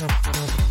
Gracias.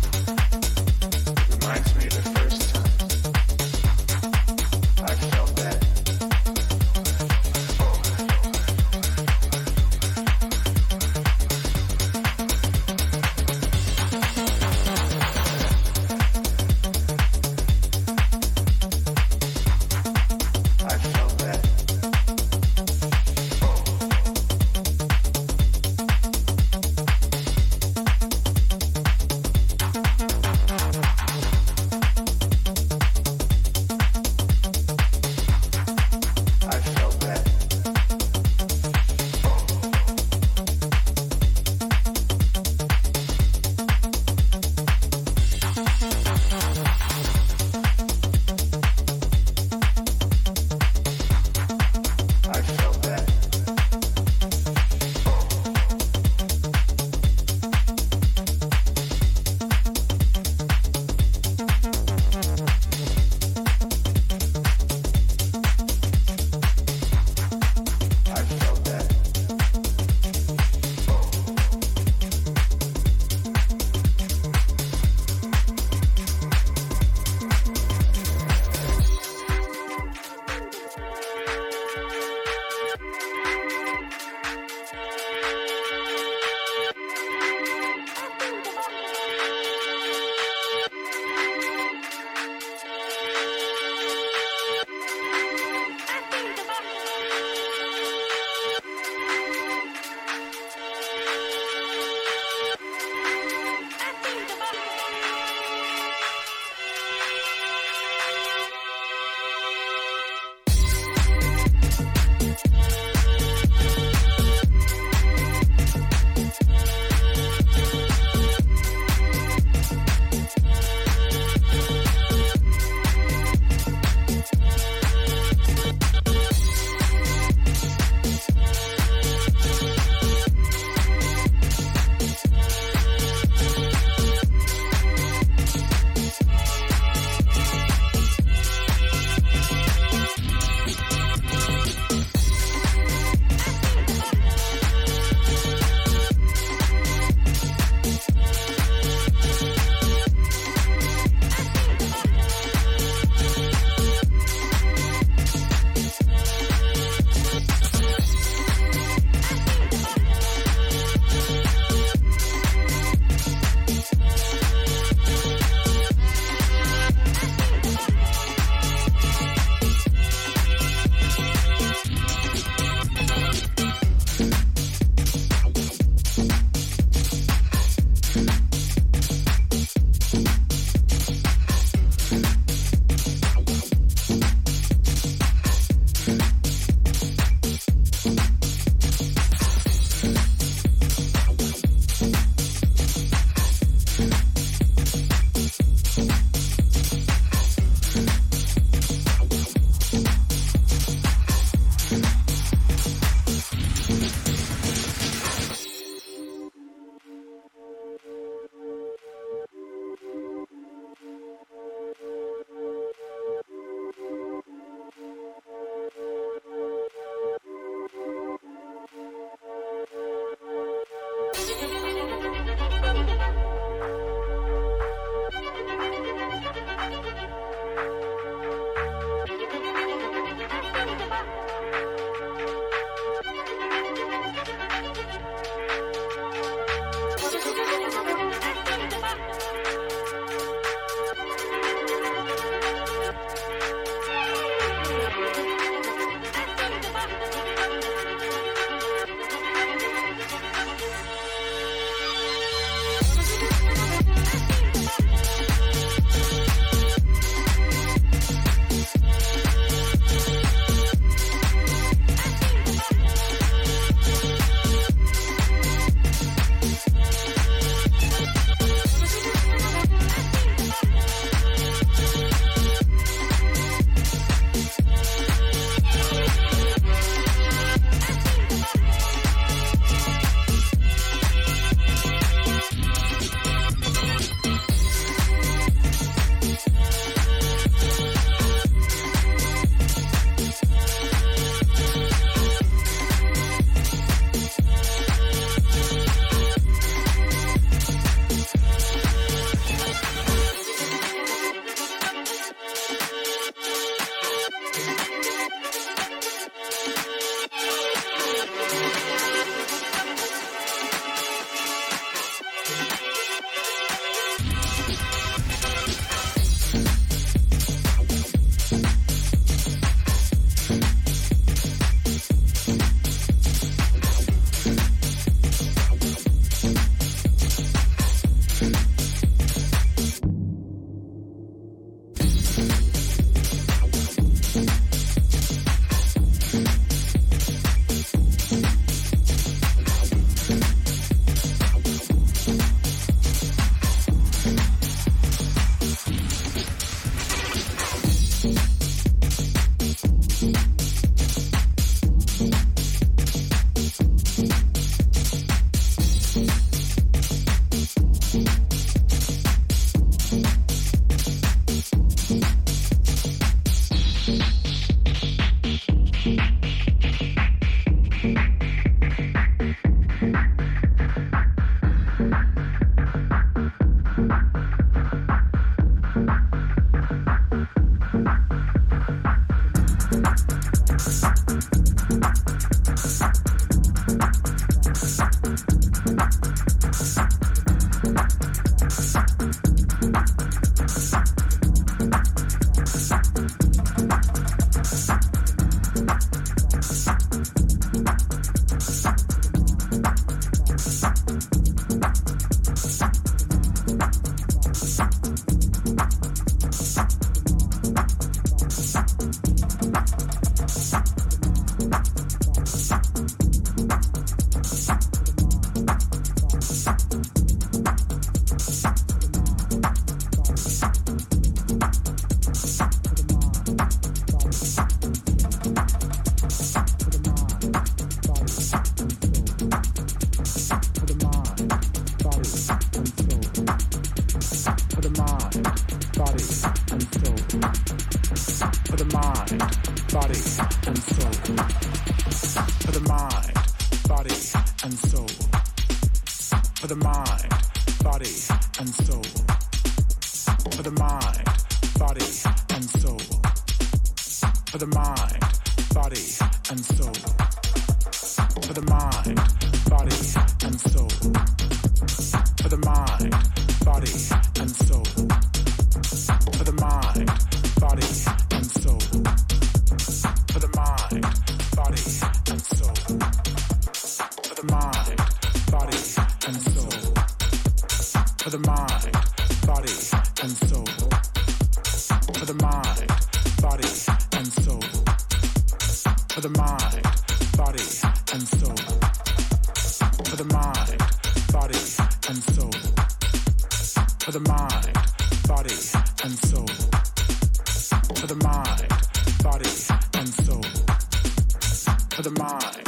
For the mind,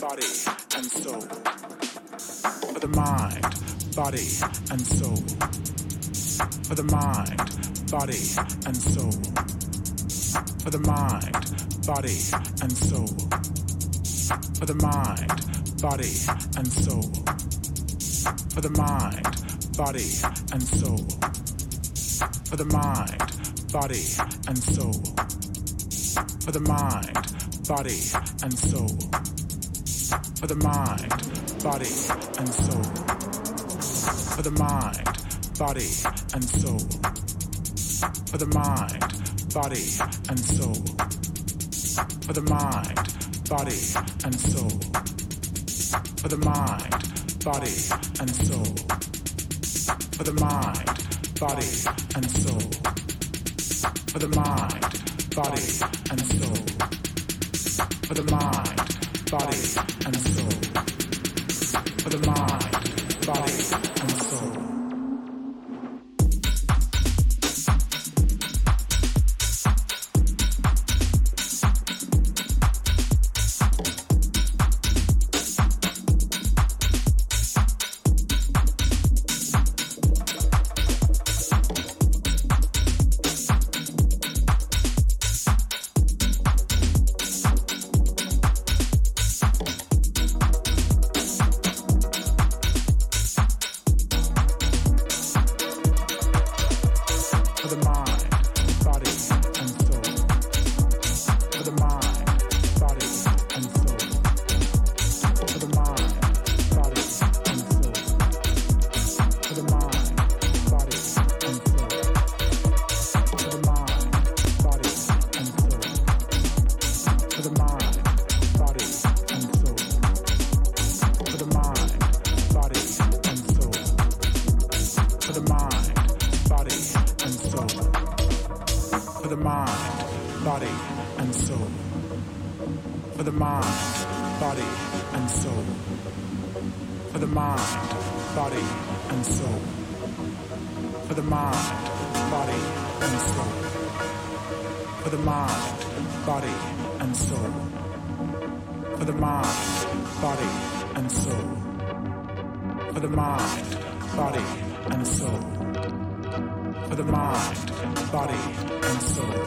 body, and soul. For the mind, body, and soul. For the mind, body, and soul. For the mind, body, and soul. For the mind, body, and soul. For the mind, body, and soul. For the mind, body, and soul. For the mind, body, and soul. For the mind, body, and soul. For the mind, body, and soul. For the mind, body, and soul. For the mind, body, and soul. For the mind, body, and soul. For the mind, body, and soul. For the mind, body, and soul. For the mind, body, and soul. For the mind, the mind, body, and soul. For the mind, body, and soul. For the mind, body, and soul. For the mind, body, and soul. For the mind, body, and soul. For the mind, body, and soul. For the mind, body, and soul.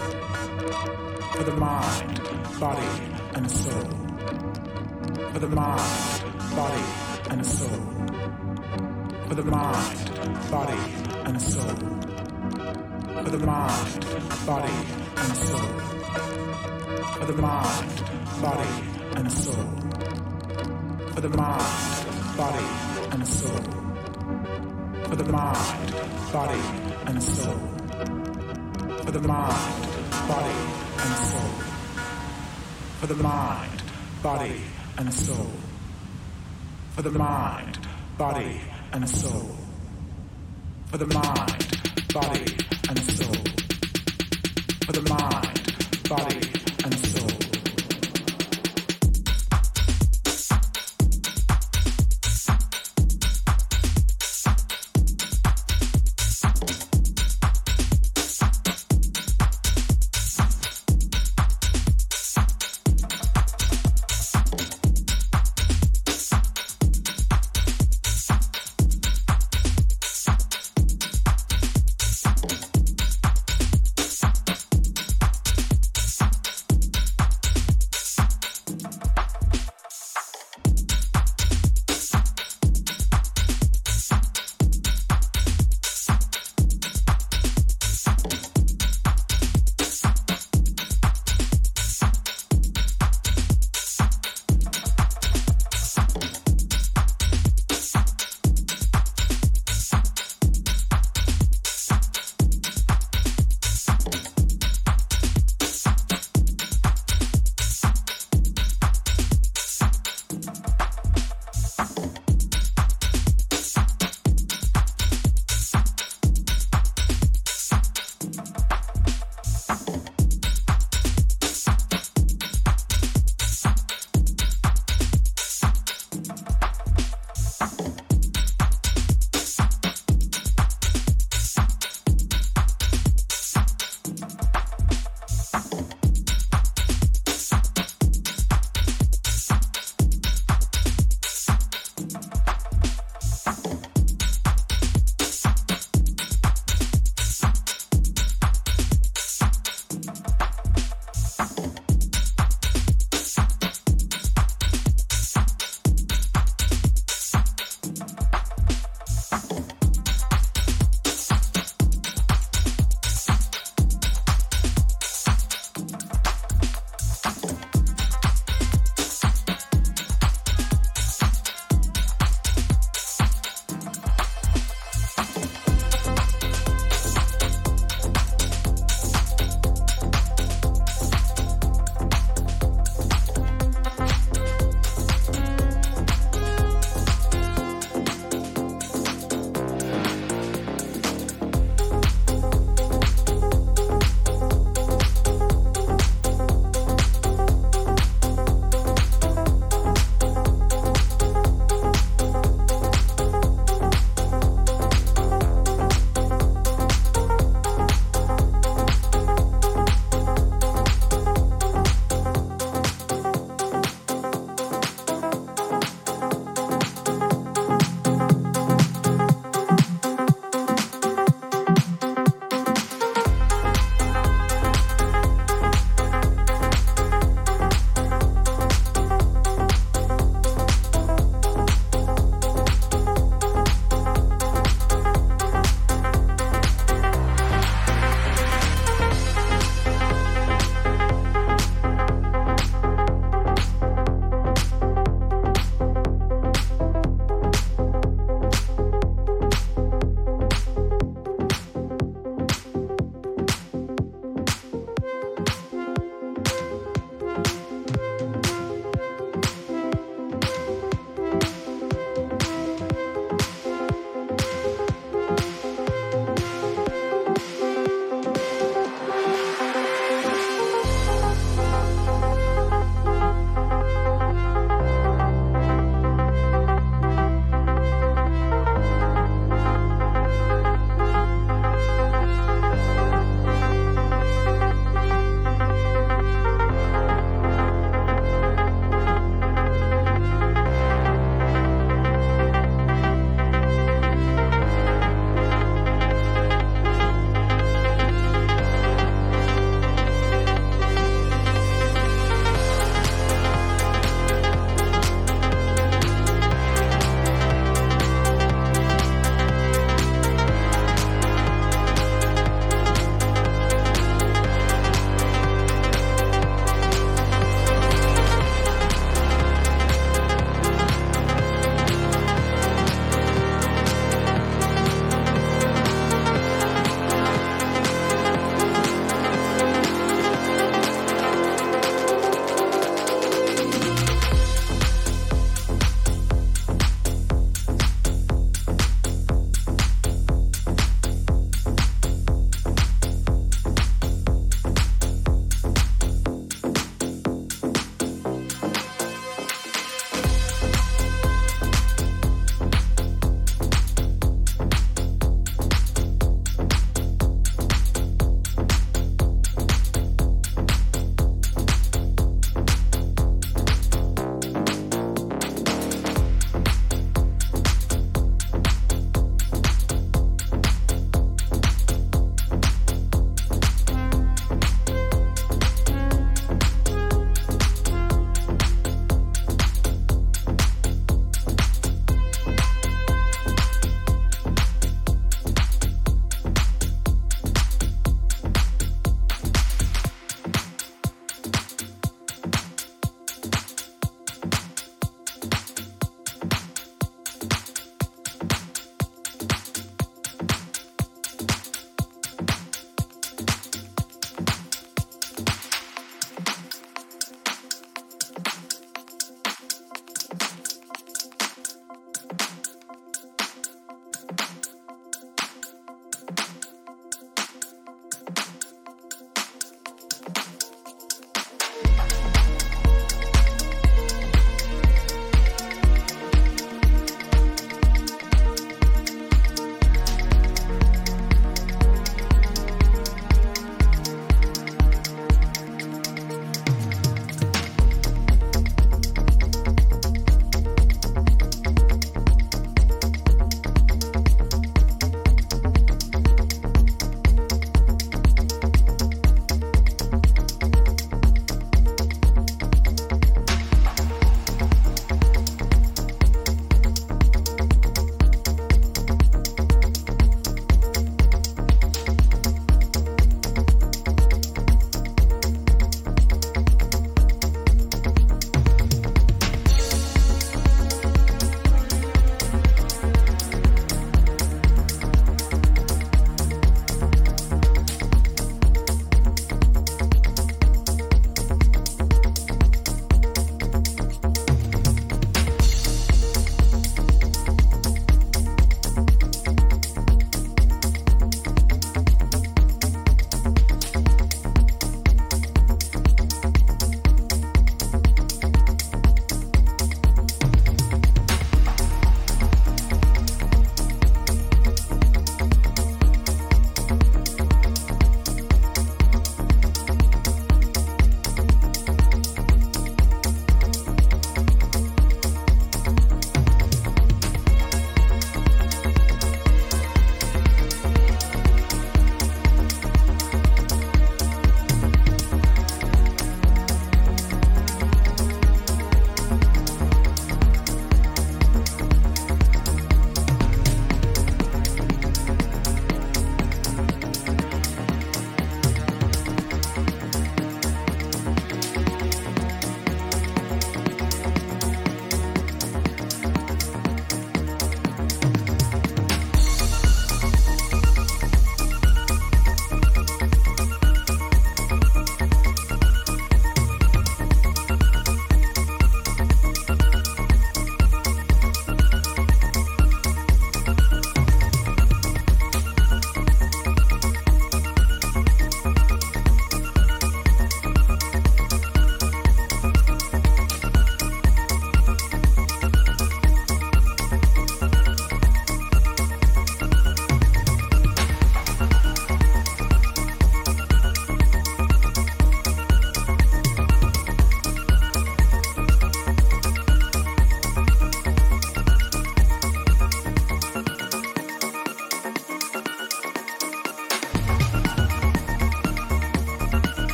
For the mind, body, and soul. For the mind, body, and soul. For the mind, body, and soul. For the mind, body, and soul. For the mind, body, and soul. For the mind, body, and soul. For the mind, body, and soul. For the mind, body, and soul. For the mind, body, and soul. For the mind, body, and soul. For the mind, body, and soul. For the mind, body,